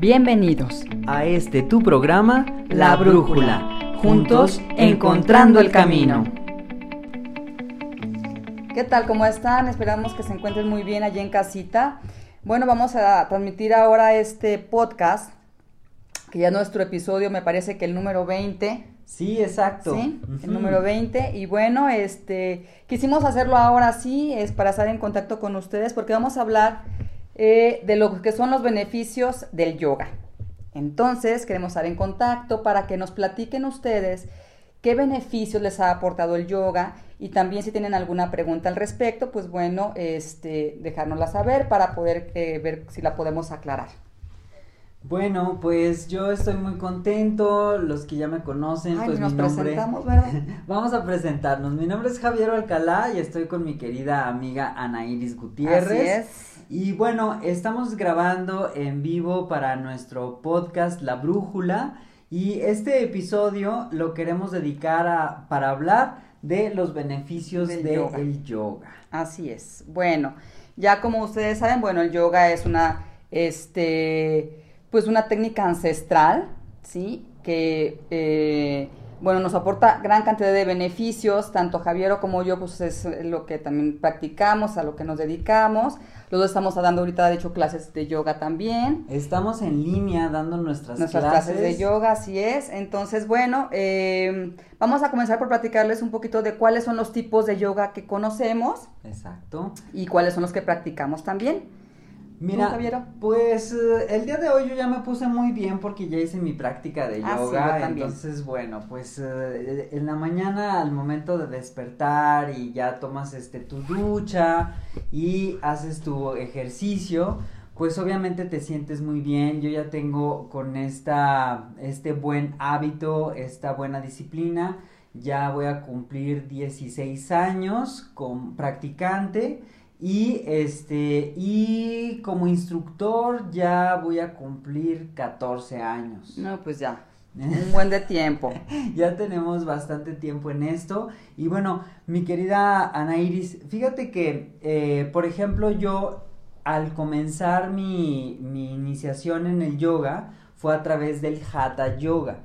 Bienvenidos a este tu programa La Brújula, juntos encontrando el camino. ¿Qué tal? ¿Cómo están? Esperamos que se encuentren muy bien allí en casita. Bueno, vamos a transmitir ahora este podcast, que ya nuestro episodio me parece que el número 20. Sí, exacto. Sí, el número 20. Y bueno, este, quisimos hacerlo ahora sí, es para estar en contacto con ustedes, porque vamos a hablar eh, de lo que son los beneficios del yoga. Entonces, queremos estar en contacto para que nos platiquen ustedes qué beneficios les ha aportado el yoga y también si tienen alguna pregunta al respecto, pues bueno, este, dejárnosla saber para poder eh, ver si la podemos aclarar. Bueno, pues yo estoy muy contento, los que ya me conocen, pues nos mi nombre... presentamos, ¿verdad? Vamos a presentarnos. Mi nombre es Javier Alcalá y estoy con mi querida amiga Ana Iris Gutiérrez. Así es. Y bueno, estamos grabando en vivo para nuestro podcast La Brújula y este episodio lo queremos dedicar a, para hablar de los beneficios del yoga. el yoga. Así es. Bueno, ya como ustedes saben, bueno, el yoga es una, este, pues una técnica ancestral, ¿sí? Que, eh, bueno, nos aporta gran cantidad de beneficios, tanto Javier como yo, pues es lo que también practicamos, a lo que nos dedicamos. Los dos estamos dando ahorita, de hecho, clases de yoga también. Estamos en línea dando nuestras, Nuestras clases. de yoga, así es. Entonces, bueno, eh, vamos a comenzar por platicarles un poquito de cuáles son los tipos de yoga que conocemos Exacto. y cuáles son los que practicamos también. Mira, pues eh, el día de hoy yo ya me puse muy bien porque ya hice mi práctica de Ah, sí, yoga, entonces bueno, pues eh, en la mañana al momento de despertar y ya tomas este tu ducha y haces tu ejercicio, pues obviamente te sientes muy bien. Yo ya tengo con esta este buen hábito, esta buena disciplina, ya voy a cumplir 16 años con practicante. Y este, y como instructor ya voy a cumplir 14 años. No, pues ya, un buen de tiempo. ya tenemos bastante tiempo en esto. Y bueno, mi querida Ana Iris, fíjate que, eh, por ejemplo, yo al comenzar mi, mi iniciación en el yoga fue a través del Hatha Yoga.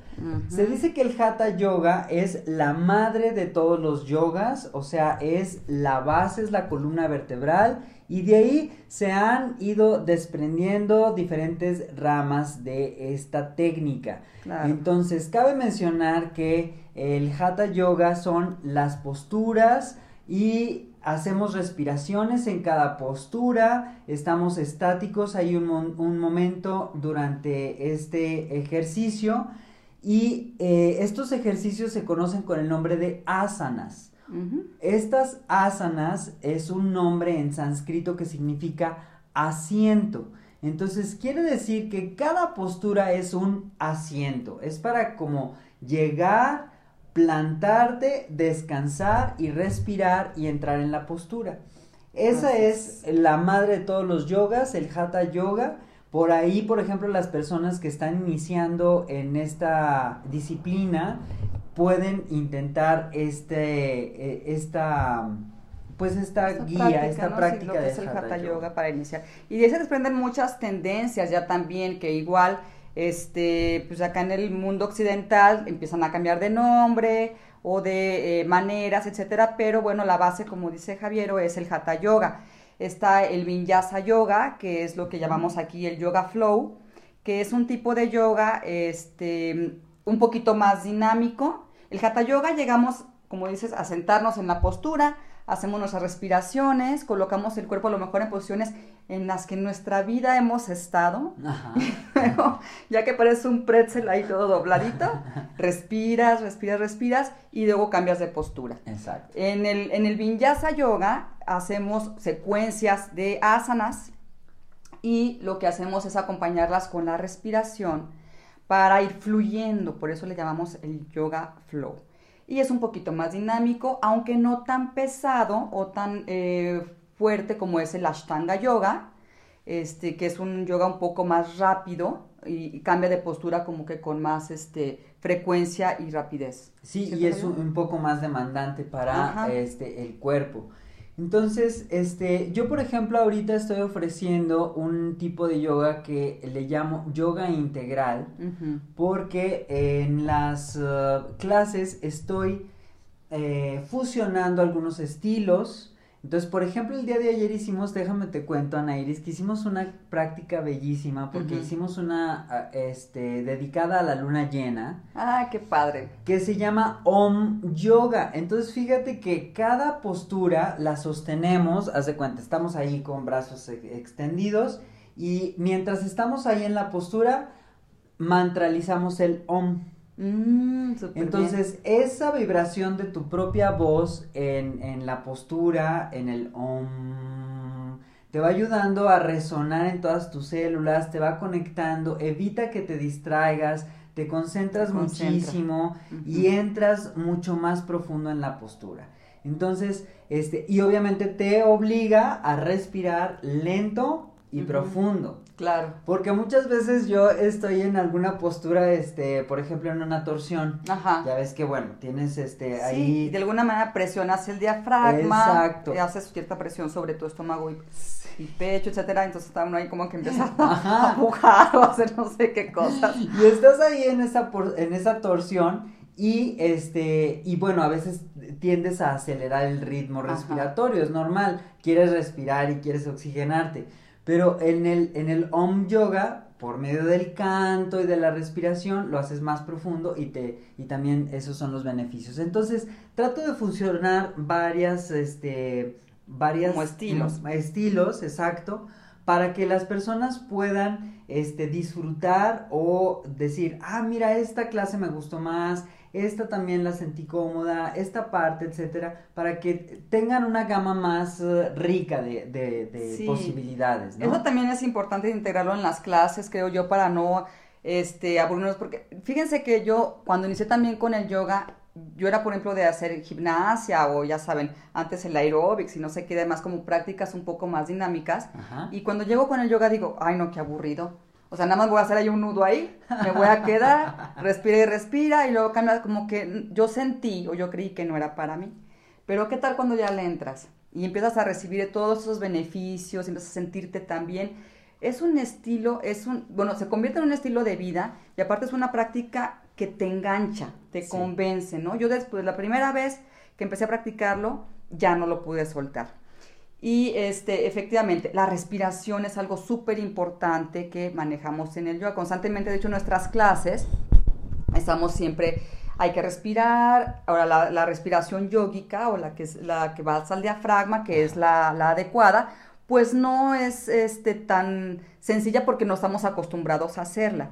Se dice que el Hatha Yoga es la madre de todos los yogas, o sea, es la base, es la columna vertebral y de ahí se han ido desprendiendo diferentes ramas de esta técnica. Claro. Entonces, cabe mencionar que el Hatha Yoga son las posturas y hacemos respiraciones en cada postura, estamos estáticos, hay un, un momento durante este ejercicio y eh, estos ejercicios se conocen con el nombre de asanas. Estas asanas es un nombre en sánscrito que significa asiento. Entonces quiere decir que cada postura es un asiento. Es para como llegar, plantarte, descansar y respirar y entrar en la postura. Esa es la madre de todos los yogas, el hatha yoga. Por ahí, por ejemplo, las personas que están iniciando en esta disciplina pueden intentar este, eh, esta, pues esta, Esta guía, práctica, esta ¿no? Sí, práctica lo que de es el hatha, hatha yoga. yoga para iniciar. Y de ahí se desprenden muchas tendencias ya también que igual este pues acá en el mundo occidental empiezan a cambiar de nombre o de eh, maneras, etcétera, pero bueno, la base como dice Javiero es el hatha yoga. Está el vinyasa yoga, que es lo que llamamos aquí el yoga flow, que es un tipo de yoga este un poquito más dinámico. El hatha yoga llegamos, como dices, a sentarnos en la postura, hacemos nuestras respiraciones, colocamos el cuerpo a lo mejor en posiciones en las que en nuestra vida hemos estado, Ajá. pero ya que parece un pretzel ahí todo dobladito, respiras, respiras, respiras y luego cambias de postura. Exacto. En el, en el Vinyasa Yoga hacemos secuencias de asanas y lo que hacemos es acompañarlas con la respiración para ir fluyendo, por eso le llamamos el yoga flow. Y es un poquito más dinámico, aunque no tan pesado o tan eh, fuerte como es el Ashtanga Yoga, este, que es un yoga un poco más rápido y, y cambia de postura como que con más este, frecuencia y rapidez. Sí, ¿Cierto, y es un, un poco más demandante para Ajá. este el cuerpo. Entonces, este, yo por ejemplo ahorita estoy ofreciendo un tipo de yoga que le llamo yoga integral, porque en las uh, clases estoy eh, fusionando algunos estilos, entonces, por ejemplo, el día de ayer hicimos, déjame te cuento, Ana Iris, que hicimos una práctica bellísima porque hicimos una, ah, este, dedicada a la luna llena. Ah, qué padre. Que se llama Om Yoga. Entonces, fíjate que cada postura la sostenemos, haz de cuenta, estamos ahí con brazos e, extendidos y mientras estamos ahí en la postura, mantralizamos el Om. Mm, Entonces, esa vibración de tu propia voz en, en, la postura, en el om, te va ayudando a resonar en todas tus células, te va conectando, evita que te distraigas, te concentras muchísimo y entras mucho más profundo en la postura. Entonces, este, y obviamente te obliga a respirar lento y profundo. Claro. Porque muchas veces yo estoy en alguna postura, este, por ejemplo, en una torsión. Ajá. Ya ves que, bueno, tienes este sí, ahí. de alguna manera presionas el diafragma. Exacto. Y haces cierta presión sobre tu estómago y, y pecho, etcétera. Entonces está uno ahí como que empieza a empujar o hacer no sé qué cosas. Y estás ahí en esa, en esa torsión. Y este, y bueno, a veces tiendes a acelerar el ritmo respiratorio, es normal, quieres respirar y quieres oxigenarte pero en el, en el Om Yoga, por medio del canto y de la respiración, lo haces más profundo y, te, y también esos son los beneficios. Entonces, trato de funcionar varias, este, varias... Como estilos. Estilos, exacto, para que las personas puedan, este, disfrutar o decir, ah, mira, esta clase me gustó más, esta también la sentí cómoda, esta parte, etcétera, para que tengan una gama más eh, rica de, de, posibilidades. Eso también es importante integrarlo en las clases, creo yo, para no este, aburrirnos, porque fíjense que yo cuando inicié también con el yoga, yo era, por ejemplo, de hacer gimnasia o ya saben, antes el aeróbics y no sé qué demás, como prácticas un poco más dinámicas. Y cuando llego con el yoga digo, ay no, qué aburrido. O sea, nada más voy a hacer ahí un nudo ahí, me voy a quedar, respira y respira, y luego cambia, como que yo sentí o yo creí que no era para mí. Pero ¿qué tal cuando ya le entras y empiezas a recibir todos esos beneficios, empiezas a sentirte tan bien? Es un estilo, es un, bueno, se convierte en un estilo de vida y aparte es una práctica que te engancha, te convence, ¿no? Yo después, la primera vez que empecé a practicarlo, ya no lo pude soltar. Y este, efectivamente, la respiración es algo súper importante que manejamos en el yoga. Constantemente, de hecho, en nuestras clases estamos siempre, hay que respirar. Ahora, la, respiración yógica o la que, es, la que va al diafragma, que es la, adecuada, pues no es este, tan sencilla porque no estamos acostumbrados a hacerla.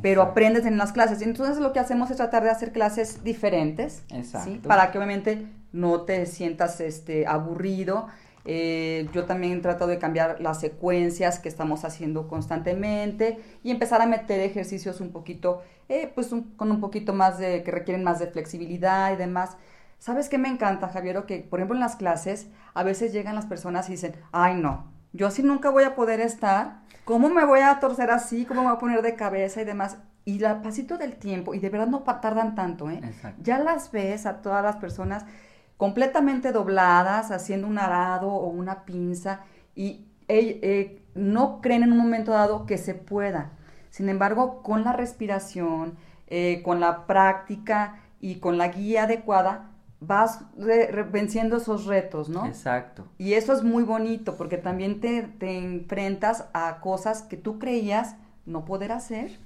Pero aprendes en las clases. Entonces, lo que hacemos es tratar de hacer clases diferentes. Para que obviamente no te sientas este, aburrido eh, yo también he tratado de cambiar las secuencias que estamos haciendo constantemente y empezar a meter ejercicios un poquito, eh, pues con un poquito más de, que requieren más de flexibilidad y demás. ¿Sabes qué me encanta, Javier? Que, por ejemplo, en las clases a veces llegan las personas y dicen, ay no, yo así nunca voy a poder estar, ¿cómo me voy a torcer así? ¿Cómo me voy a poner de cabeza y demás? Y al pasito del tiempo, y de verdad no tardan tanto, ¿eh? Ya las ves a todas las personas completamente dobladas, haciendo un arado o una pinza, y eh, no creen en un momento dado que se pueda. Sin embargo, con la respiración, eh, con la práctica y con la guía adecuada, vas venciendo esos retos, ¿no? Exacto. Y eso es muy bonito porque también te, te, enfrentas a cosas que tú creías no poder hacer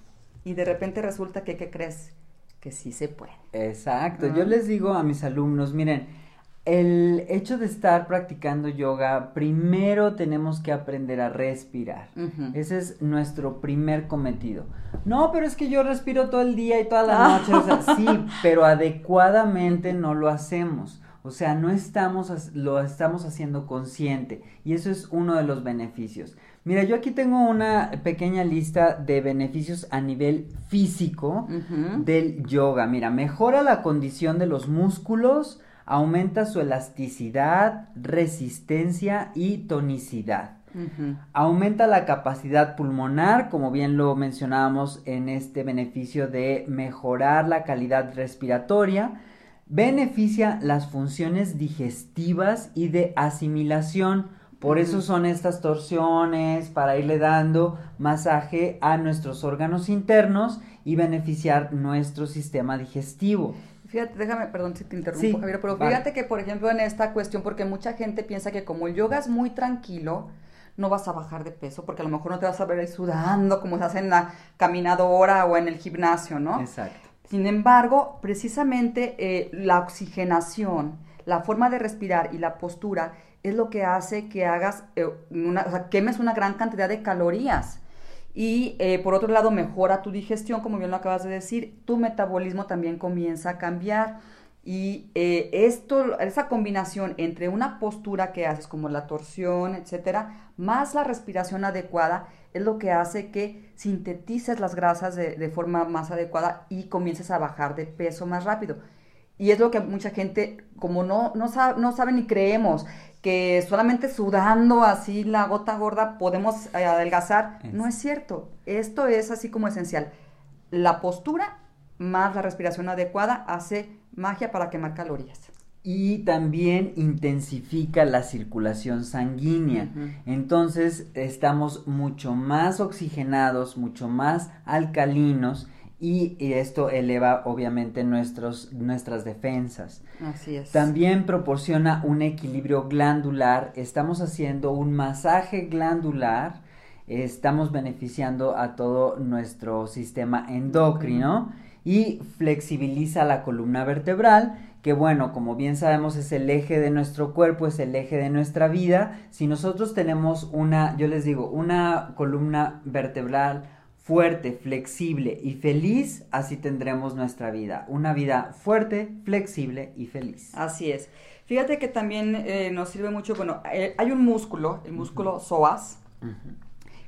y de repente resulta que, ¿qué crees? Que sí se puede. Exacto. Yo les digo a mis alumnos, miren, el hecho de estar practicando yoga, primero tenemos que aprender a respirar. Ese es nuestro primer cometido. No, pero es que yo respiro todo el día y toda la noche. O sea, sí, pero adecuadamente no lo hacemos. O sea, no estamos, lo estamos haciendo consciente. Y eso es uno de los beneficios. Mira, yo aquí tengo una pequeña lista de beneficios a nivel físico del yoga. Mira, mejora la condición de los músculos, aumenta su elasticidad, resistencia y tonicidad. Aumenta la capacidad pulmonar, como bien lo mencionábamos en este beneficio de mejorar la calidad respiratoria. beneficia las funciones digestivas y de asimilación. Por eso son estas torsiones, para irle dando masaje a nuestros órganos internos y beneficiar nuestro sistema digestivo. Fíjate, déjame, perdón si te interrumpo, Javier, pero fíjate que, por ejemplo, en esta cuestión, porque mucha gente piensa que como el yoga es muy tranquilo, no vas a bajar de peso, porque a lo mejor no te vas a ver ahí sudando como se hace en la caminadora o en el gimnasio, ¿no? Exacto. Sin embargo, precisamente eh, la oxigenación, la forma de respirar y la postura es lo que hace que hagas, eh, una, quemes una gran cantidad de calorías. Y eh, por otro lado, mejora tu digestión, como bien lo acabas de decir, tu metabolismo también comienza a cambiar. Y eh, esto, esa combinación entre una postura que haces, como la torsión, etcétera, más la respiración adecuada, es lo que hace que sintetices las grasas de, de forma más adecuada y comiences a bajar de peso más rápido. Y es lo que mucha gente, como no, no, sabe, no sabe ni creemos, que solamente sudando así la gota gorda podemos eh, adelgazar. No es cierto. Esto es así como esencial. La postura más la respiración adecuada hace magia para quemar calorías. Y también intensifica la circulación sanguínea. Entonces estamos mucho más oxigenados, mucho más alcalinos y, esto eleva obviamente nuestros, nuestras defensas. Así es. También proporciona un equilibrio glandular. Estamos haciendo un masaje glandular. Estamos beneficiando a todo nuestro sistema endocrino y flexibiliza la columna vertebral, que bueno, como bien sabemos es el eje de nuestro cuerpo, es el eje de nuestra vida. Si nosotros tenemos una, yo les digo, una columna vertebral fuerte, flexible y feliz, así tendremos nuestra vida. Una vida fuerte, flexible y feliz. Así es. Fíjate que también eh, nos sirve mucho, bueno, eh, hay un músculo, el músculo psoas,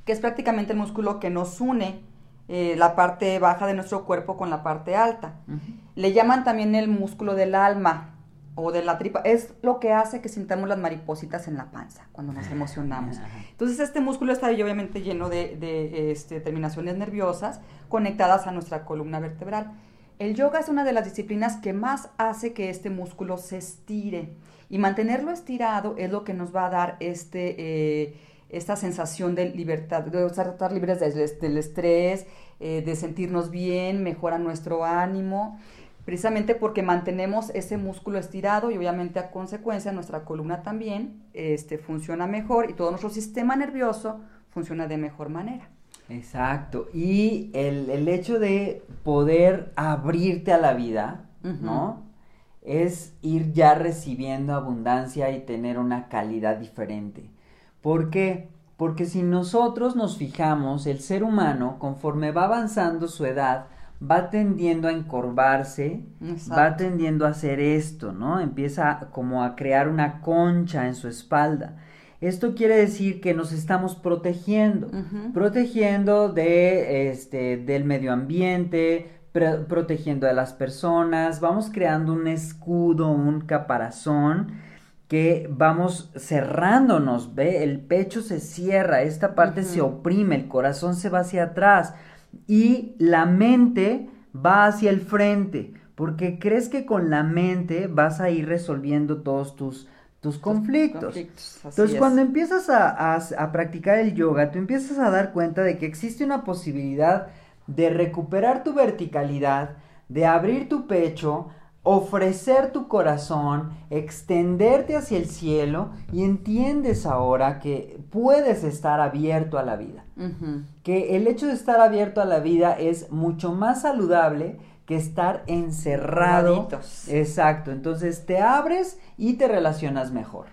que es prácticamente el músculo que nos une eh, la parte baja de nuestro cuerpo con la parte alta. Le llaman también el músculo del alma o de la tripa, es lo que hace que sintamos las maripositas en la panza cuando nos emocionamos. Entonces este músculo está obviamente lleno de, este, terminaciones nerviosas conectadas a nuestra columna vertebral. El yoga es una de las disciplinas que más hace que este músculo se estire y mantenerlo estirado es lo que nos va a dar este, eh, esta sensación de libertad, de estar libres del, estrés, eh, de sentirnos bien, mejora nuestro ánimo precisamente porque mantenemos ese músculo estirado y obviamente a consecuencia nuestra columna también este, funciona mejor y todo nuestro sistema nervioso funciona de mejor manera. Exacto. Y el, hecho de poder abrirte a la vida, ¿no? Es ir ya recibiendo abundancia y tener una calidad diferente. ¿Por qué? Porque si nosotros nos fijamos, el ser humano, conforme va avanzando su edad, va tendiendo a encorvarse, va tendiendo a hacer esto, ¿no? Empieza como a crear una concha en su espalda. Esto quiere decir que nos estamos protegiendo, protegiendo de este del medio ambiente, protegiendo a las personas, vamos creando un escudo, un caparazón que vamos cerrándonos, ve, el pecho se cierra, esta parte se oprime, el corazón se va hacia atrás y la mente va hacia el frente, porque crees que con la mente vas a ir resolviendo todos tus, tus conflictos. Entonces, cuando empiezas a, a, practicar el yoga, tú empiezas a dar cuenta de que existe una posibilidad de recuperar tu verticalidad, de abrir tu pecho, ofrecer tu corazón, extenderte hacia el cielo y entiendes ahora que puedes estar abierto a la vida. Que el hecho de estar abierto a la vida es mucho más saludable que estar encerrado. Exacto, entonces te abres y te relacionas mejor.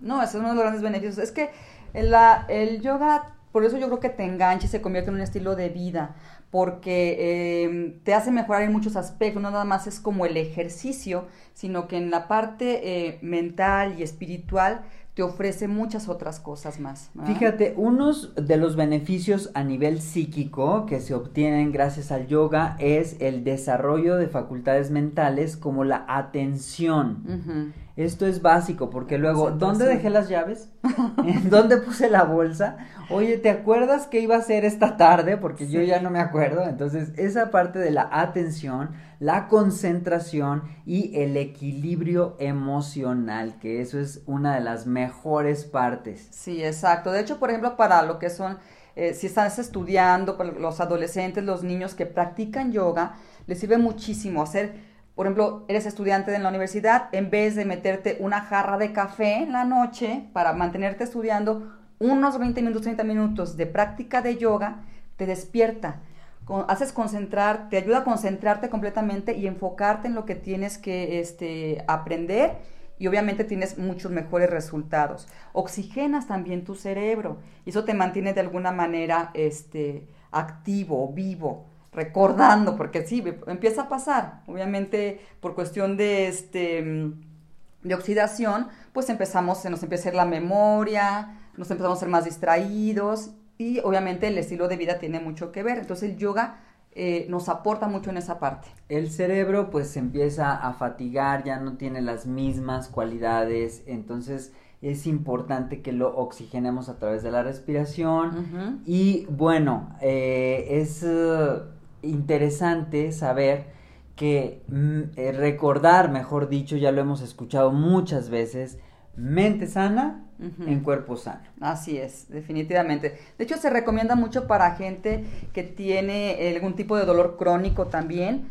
No, ese es uno de los grandes beneficios. Es que la, el yoga, por eso yo creo que te engancha y se convierte en un estilo de vida porque em, te hace mejorar en muchos aspectos, no nada más es como el ejercicio, sino que en la parte eh, mental y espiritual te ofrece muchas otras cosas más. Fíjate, unos de los beneficios a nivel psíquico que se obtienen gracias al yoga es el desarrollo de facultades mentales como la atención. Esto es básico, porque luego, ¿dónde dejé las llaves? ¿En dónde puse la bolsa? Oye, ¿te acuerdas qué iba a hacer esta tarde? Porque yo ya no me acuerdo. Entonces, esa parte de la atención, la concentración y el equilibrio emocional, que eso es una de las mejores partes. Sí, exacto. De hecho, por ejemplo, para lo que son, eh, si estás estudiando, para los adolescentes, los niños que practican yoga, les sirve muchísimo hacer por ejemplo, eres estudiante en la universidad, en vez de meterte una jarra de café en la noche para mantenerte estudiando, unos 20 minutos, 30 minutos de práctica de yoga te despierta, haces concentrar, te ayuda a concentrarte completamente y enfocarte en lo que tienes que este, aprender y obviamente tienes muchos mejores resultados. Oxigenas también tu cerebro y eso te mantiene de alguna manera este, activo, vivo recordando, porque sí, empieza a pasar, obviamente por cuestión de, este, mm, de oxidación, pues empezamos, se nos empieza a hacer la memoria, nos empezamos a ser más distraídos y obviamente el estilo de vida tiene mucho que ver, entonces el yoga eh, nos aporta mucho en esa parte. El cerebro pues se empieza a fatigar, ya no tiene las mismas cualidades, entonces es importante que lo oxigenemos a través de la respiración y bueno, eh, es interesante saber que mm, eh, recordar, mejor dicho, ya lo hemos escuchado muchas veces, mente sana en cuerpo sano. Así es, definitivamente. De hecho, se recomienda mucho para gente que tiene algún tipo de dolor crónico también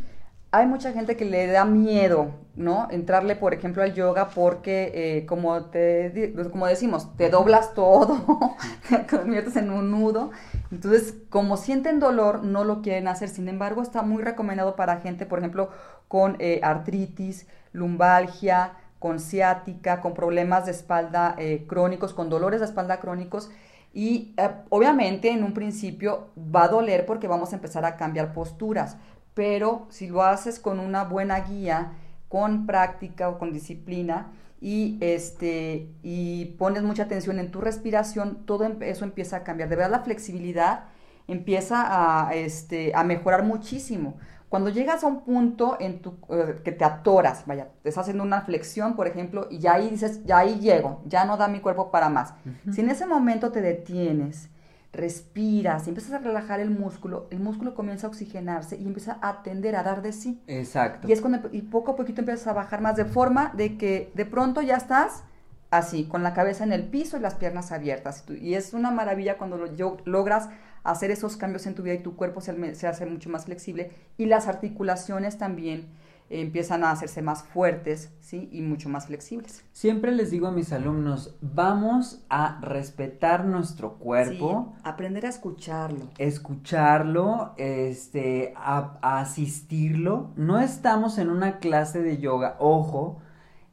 hay mucha gente que le da miedo, ¿no? Entrarle, por ejemplo, al yoga porque, eh, como, te, pues, como decimos, te doblas todo, te conviertes en un nudo. Entonces, como sienten dolor, no lo quieren hacer. Sin embargo, está muy recomendado para gente, por ejemplo, con eh, artritis, lumbalgia, con ciática, con problemas de espalda eh, crónicos, con dolores de espalda crónicos. Y obviamente en un principio va a doler porque vamos a empezar a cambiar posturas pero si lo haces con una buena guía, con práctica o con disciplina y, este, y pones mucha atención en tu respiración, todo eso empieza a cambiar. De verdad la flexibilidad empieza a, este, a mejorar muchísimo. Cuando llegas a un punto en tu, eh, que te atoras, vaya, te estás haciendo una flexión, por ejemplo, y ya ahí dices, ya ahí llego, ya no da mi cuerpo para más. Si en ese momento te detienes, respiras y empiezas a relajar el músculo, el músculo comienza a oxigenarse y empieza a tender a dar de sí. Exacto. Y es cuando y poco a poquito empiezas a bajar más de forma de que de pronto ya estás así, con la cabeza en el piso y las piernas abiertas. Y es una maravilla cuando lo, logras hacer esos cambios en tu vida y tu cuerpo se, se hace mucho más flexible y las articulaciones también empiezan a hacerse más fuertes, ¿sí? Y mucho más flexibles. Siempre les digo a mis alumnos, vamos a respetar nuestro cuerpo. aprender a escucharlo. Escucharlo, este, a, a asistirlo. No estamos en una clase de yoga, ojo,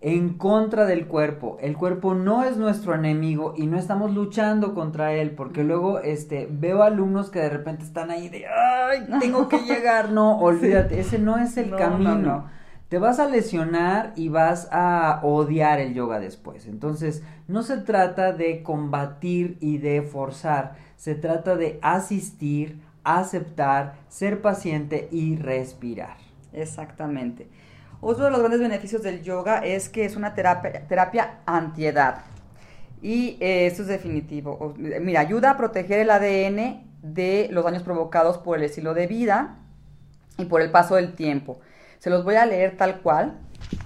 en contra del cuerpo. El cuerpo no es nuestro enemigo y no estamos luchando contra él, porque luego este veo alumnos que de repente están ahí de ay, tengo que llegar, no, olvídate, ese no es el camino. Te vas a lesionar y vas a odiar el yoga después. Entonces, no se trata de combatir y de forzar, se trata de asistir, aceptar, ser paciente y respirar. Exactamente. Otro de los grandes beneficios del yoga es que es una terapia, terapia antiedad. Y eh, esto es definitivo. Mira, ayuda a proteger el ADN de los daños provocados por el estilo de vida y por el paso del tiempo. Se los voy a leer tal cual.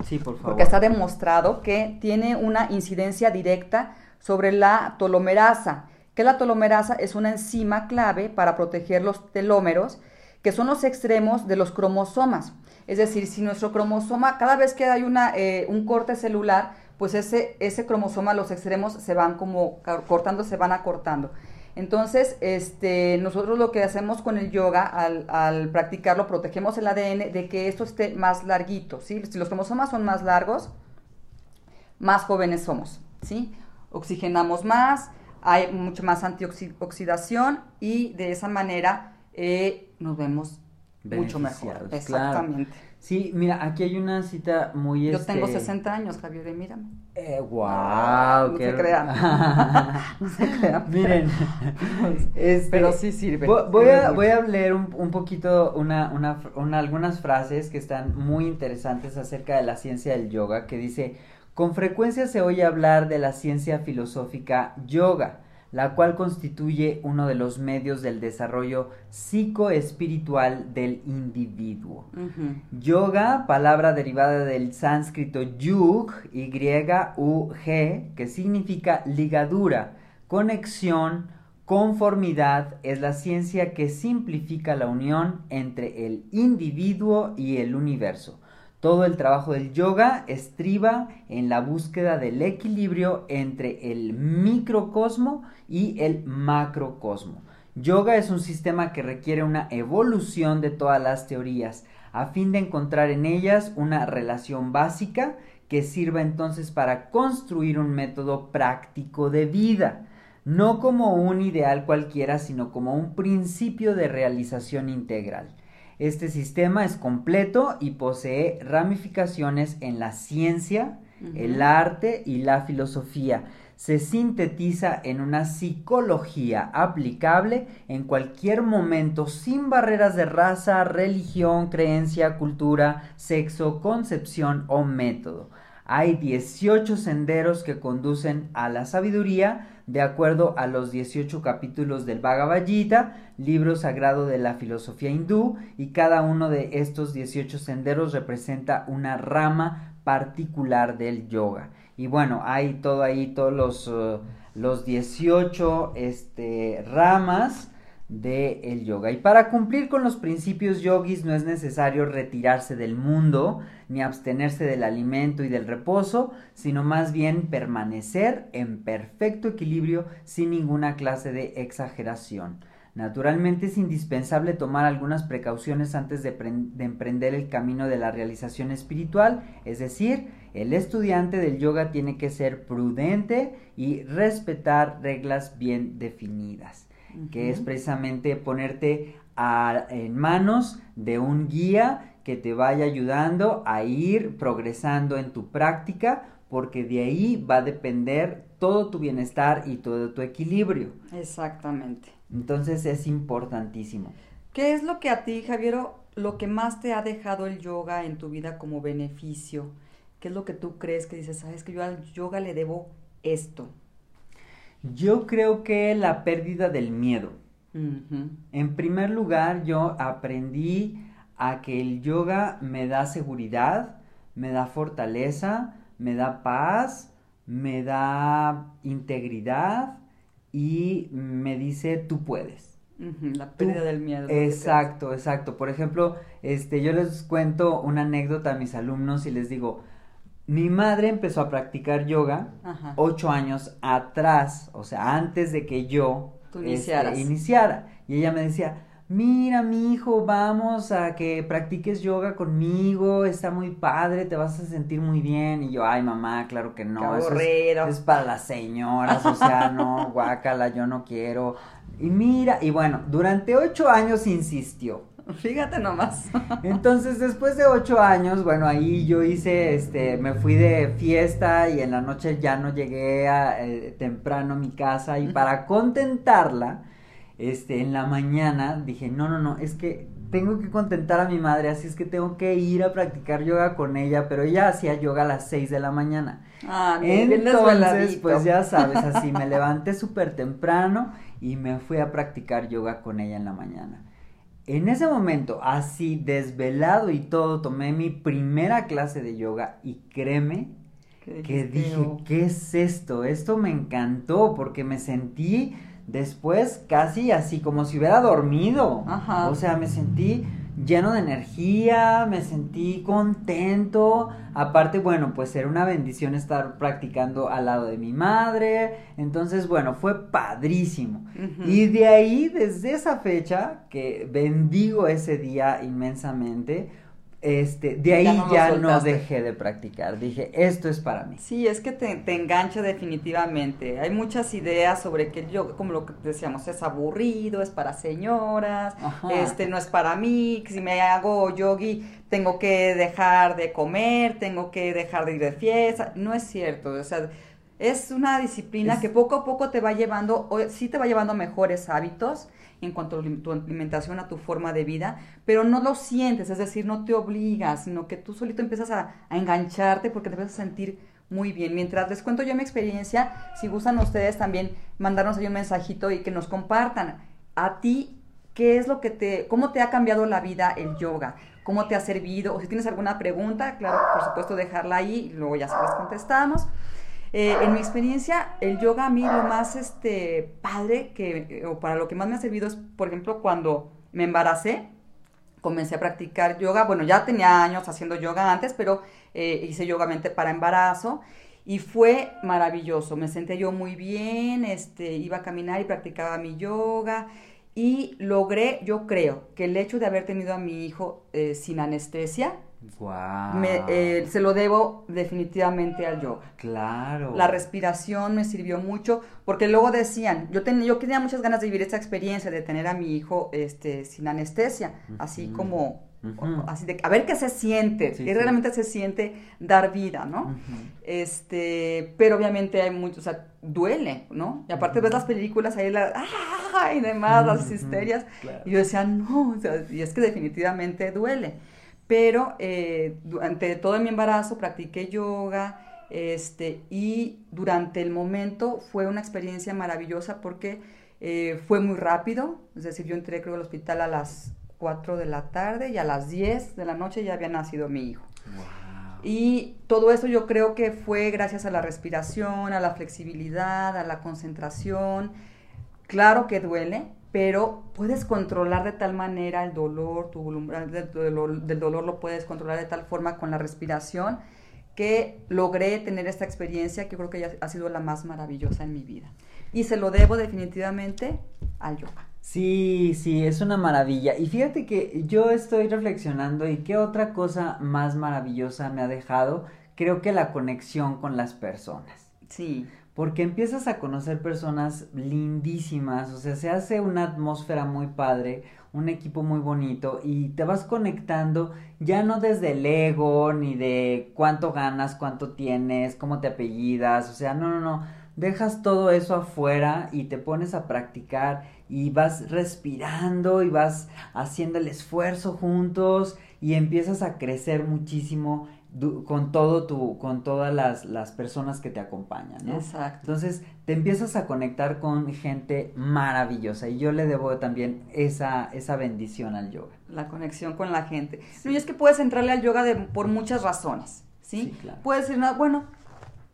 Sí, por favor. Porque está demostrado que tiene una incidencia directa sobre la tolomerasa, que la tolomerasa es una enzima clave para proteger los telómeros, que son los extremos de los cromosomas. Es decir, si nuestro cromosoma, cada vez que hay una, eh, un corte celular, pues ese, ese cromosoma, los extremos se van como cortando, se van acortando. Entonces, este, nosotros lo que hacemos con el yoga al, practicarlo, protegemos el ADN de que esto esté más larguito. Si los cromosomas son más largos, más jóvenes somos, ¿sí? Oxigenamos más, hay mucho más antioxidación y de esa manera eh, nos vemos mucho mejor. Exactamente. Sí, mira, aquí hay una cita muy... Yo tengo 60 este, años, Javier, y mírame. Eh, wow, no se crean. no se crean. Miren, este, pero sí sirve. Voy, a, voy a leer un, un poquito una, una, una, algunas frases que están muy interesantes acerca de la ciencia del yoga, que dice, Con frecuencia se oye hablar de la ciencia filosófica yoga, la cual constituye uno de los medios del desarrollo psicoespiritual del individuo. Yoga, palabra derivada del sánscrito yug, Y-U-G, que significa ligadura, conexión, conformidad, es la ciencia que simplifica la unión entre el individuo y el universo. Todo el trabajo del yoga estriba en la búsqueda del equilibrio entre el microcosmo y el macrocosmo. Yoga es un sistema que requiere una evolución de todas las teorías, a fin de encontrar en ellas una relación básica que sirva entonces para construir un método práctico de vida, no como un ideal cualquiera, sino como un principio de realización integral. Este sistema es completo y posee ramificaciones en la ciencia, el arte y la filosofía. Se sintetiza en una psicología aplicable en cualquier momento sin barreras de raza, religión, creencia, cultura, sexo, concepción o método. Hay 18 senderos que conducen a la sabiduría de acuerdo a los 18 capítulos del Bhagavad Gita, libro sagrado de la filosofía hindú, y cada uno de estos 18 senderos representa una rama particular del yoga. Y bueno, hay todo ahí, todos los, uh, los 18 este, ramas del el yoga. Y para cumplir con los principios yogis no es necesario retirarse del mundo ni abstenerse del alimento y del reposo, sino más bien permanecer en perfecto equilibrio sin ninguna clase de exageración. Naturalmente es indispensable tomar algunas precauciones antes de, de, emprender el camino de la realización espiritual, es decir, el estudiante del yoga tiene que ser prudente y respetar reglas bien definidas que es precisamente ponerte en manos de un guía que te vaya ayudando a ir progresando en tu práctica, porque de ahí va a depender todo tu bienestar y todo tu equilibrio. Exactamente. Entonces es importantísimo. ¿Qué es lo que a ti, Javiero, lo que más te ha dejado el yoga en tu vida como beneficio? ¿Qué es lo que tú crees que dices, sabes que yo al yoga le debo esto? Yo creo que la pérdida del miedo. En primer lugar, yo aprendí a que el yoga me da seguridad, me da fortaleza, me da paz, me da integridad y me dice tú puedes. La pérdida del miedo. Exacto, exacto. Por ejemplo, este, yo les cuento una anécdota a mis alumnos y les digo, mi madre empezó a practicar yoga ocho años atrás, o sea, antes de que yo este, iniciara. Y ella me decía, mira, mi hijo, vamos a que practiques yoga conmigo, está muy padre, te vas a sentir muy bien. Y yo, ay, mamá, claro que no, eso es, para las señoras, o sea, no, guácala, yo no quiero. Y mira, y bueno, durante ocho años insistió. Fíjate nomás. Entonces, después de ocho años, bueno, ahí yo hice, este, me fui de fiesta y en la noche ya no llegué a, eh, temprano a mi casa y para contentarla, este, en la mañana dije, no, no, no, es que tengo que contentar a mi madre, así es que tengo que ir a practicar yoga con ella, pero ella hacía yoga a las seis de la mañana. Ah, Entonces, pues ya sabes, así me levanté súper temprano y me fui a practicar yoga con ella en la mañana. En ese momento, así desvelado y todo, tomé mi primera clase de yoga y créeme que dije, ¿qué es esto? Esto me encantó porque me sentí después casi así como si hubiera dormido. Ajá. O sea, me sentí lleno de energía, me sentí contento. Aparte, bueno, pues era una bendición estar practicando al lado de mi madre. Entonces, bueno, fue padrísimo. Y de ahí, desde esa fecha, que bendigo ese día inmensamente, este, de ahí ya no, dejé de practicar. Dije, esto es para mí. Sí, es que te, te, engancha definitivamente. Hay muchas ideas sobre que el yoga, como lo que decíamos, es aburrido, es para señoras, este no es para mí, que si me hago yogi tengo que dejar de comer, tengo que dejar de ir de fiesta. No es cierto, o sea, es una disciplina que poco a poco te va llevando, o, sí te va llevando mejores hábitos en cuanto a tu alimentación, a tu forma de vida, pero no lo sientes, es decir, no te obligas, sino que tú solito empiezas a, engancharte porque te empiezas a sentir muy bien. Mientras les cuento yo mi experiencia, si gustan ustedes también mandarnos ahí un mensajito y que nos compartan a ti qué es lo que te, cómo te ha cambiado la vida el yoga, cómo te ha servido, o si tienes alguna pregunta, claro, por supuesto dejarla ahí y luego ya se las contestamos. Eh, en mi experiencia, el yoga a mí lo más este, padre que, o para lo que más me ha servido es, por ejemplo, cuando me embaracé, comencé a practicar yoga. Bueno, ya tenía años haciendo yoga antes, pero eh, hice yoga mente para embarazo y fue maravilloso. Me senté yo muy bien, este, iba a caminar y practicaba mi yoga y logré, yo creo, que el hecho de haber tenido a mi hijo eh, sin anestesia, me, eh, se lo debo definitivamente al yoga. Claro. La respiración me sirvió mucho, porque luego decían, yo, ten, yo tenía muchas ganas de vivir esta experiencia de tener a mi hijo este, sin anestesia, así como Así de, a ver qué se siente, qué realmente se siente dar vida, ¿no? Este, pero obviamente hay mucho, o sea, duele, ¿no? Y aparte ves las películas ahí, las, ¡ah! y demás, las histerias, y yo decía, no, o sea, y es que definitivamente duele. Pero eh, durante todo mi embarazo practiqué yoga, este, y durante el momento fue una experiencia maravillosa porque eh, fue muy rápido, es decir, yo entré creo al hospital a las 4 de la tarde y a las 10 de la noche ya había nacido mi hijo. Y todo eso yo creo que fue gracias a la respiración, a la flexibilidad, a la concentración. Claro que duele, pero puedes controlar de tal manera el dolor, tu del dolor, del dolor lo puedes controlar de tal forma con la respiración que logré tener esta experiencia que creo que ya ha sido la más maravillosa en mi vida. Y se lo debo definitivamente al yoga. Sí, sí, es una maravilla. Y fíjate que yo estoy reflexionando y qué otra cosa más maravillosa me ha dejado, creo que la conexión con las personas. Sí. Porque empiezas a conocer personas lindísimas, o sea, se hace una atmósfera muy padre, un equipo muy bonito y te vas conectando ya no desde el ego, ni de cuánto ganas, cuánto tienes, cómo te apellidas, o sea, no, no, no, dejas todo eso afuera y te pones a practicar y vas respirando y vas haciendo el esfuerzo juntos y empiezas a crecer muchísimo con todo tu, con todas las, las, personas que te acompañan, ¿no? Exacto. Entonces te empiezas a conectar con gente maravillosa y yo le debo también esa, esa bendición al yoga. La conexión con la gente. No, y es que puedes entrarle al yoga de, por muchas razones, ¿sí? sí claro. Puedes decir, bueno,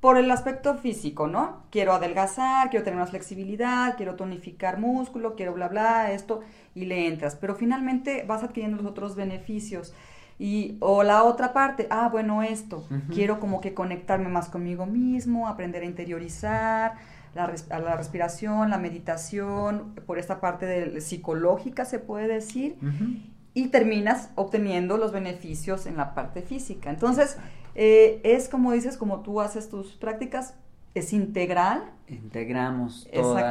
por el aspecto físico, ¿no? Quiero adelgazar, quiero tener más flexibilidad, quiero tonificar músculo, quiero bla, bla, esto, y le entras. Pero finalmente vas adquiriendo los otros beneficios. Y, o la otra parte, ah, bueno, esto, quiero como que conectarme más conmigo mismo, aprender a interiorizar, la, la respiración, la meditación, por esta parte de, psicológica se puede decir, y terminas obteniendo los beneficios en la parte física. Entonces, eh, es como dices, como tú haces tus prácticas, es integral. Integramos todos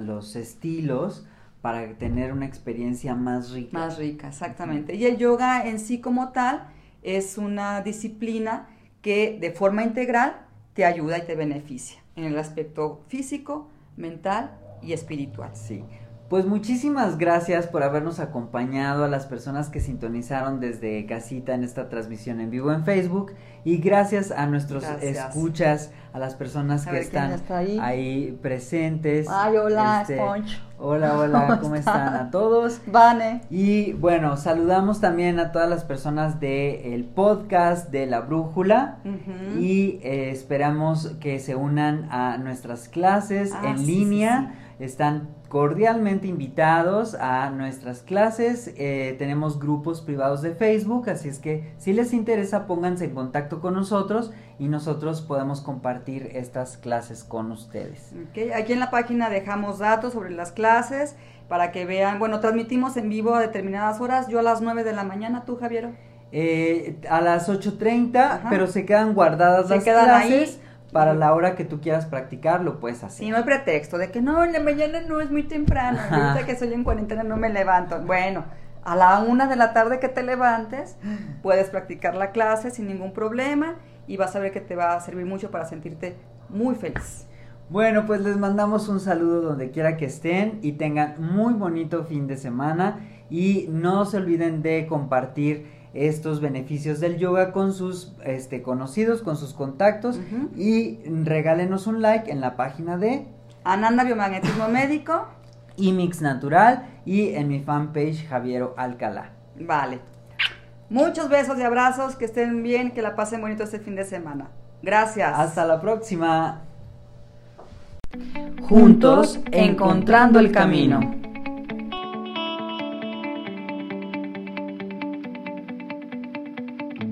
los estilos para tener una experiencia más rica. Más rica, exactamente. Y el yoga en sí como tal es una disciplina que de forma integral te ayuda y te beneficia en el aspecto físico, mental y espiritual. Sí. Pues muchísimas gracias por habernos acompañado a las personas que sintonizaron desde casita en esta transmisión en vivo en Facebook y gracias a nuestros escuchas, a las personas que están ahí? presentes. Ay, hola, este, Sponge. Hola, hola, ¿cómo, están a todos? Vane. Y bueno, saludamos también a todas las personas del podcast de La Brújula y eh, esperamos que se unan a nuestras clases ah, en línea. Están cordialmente invitados a nuestras clases. Eh, tenemos grupos privados de Facebook, así es que si les interesa pónganse en contacto con nosotros y nosotros podemos compartir estas clases con ustedes. Aquí en la página dejamos datos sobre las clases para que vean, bueno, transmitimos en vivo a determinadas horas, yo a las 9 de la mañana, ¿tú Javier? Eh, a las 8.30, pero se quedan guardadas las clases para la hora que tú quieras practicar, lo puedes hacer. Sí, no hay pretexto de que no, en la mañana no es muy temprano, ahorita que soy en cuarentena no me levanto. Bueno, a la una de la tarde que te levantes, puedes practicar la clase sin ningún problema y vas a ver que te va a servir mucho para sentirte muy feliz. Bueno, pues les mandamos un saludo donde quiera que estén y tengan muy bonito fin de semana y no se olviden de compartir estos beneficios del yoga con sus este, conocidos, con sus contactos y regálenos un like en la página de Ananda Biomagnetismo Médico y Mix Natural y en mi fanpage Javiero Alcalá. Vale. Muchos besos y abrazos, que estén bien, que la pasen bonito este fin de semana. Gracias. Hasta la próxima. Juntos, encontrando el camino.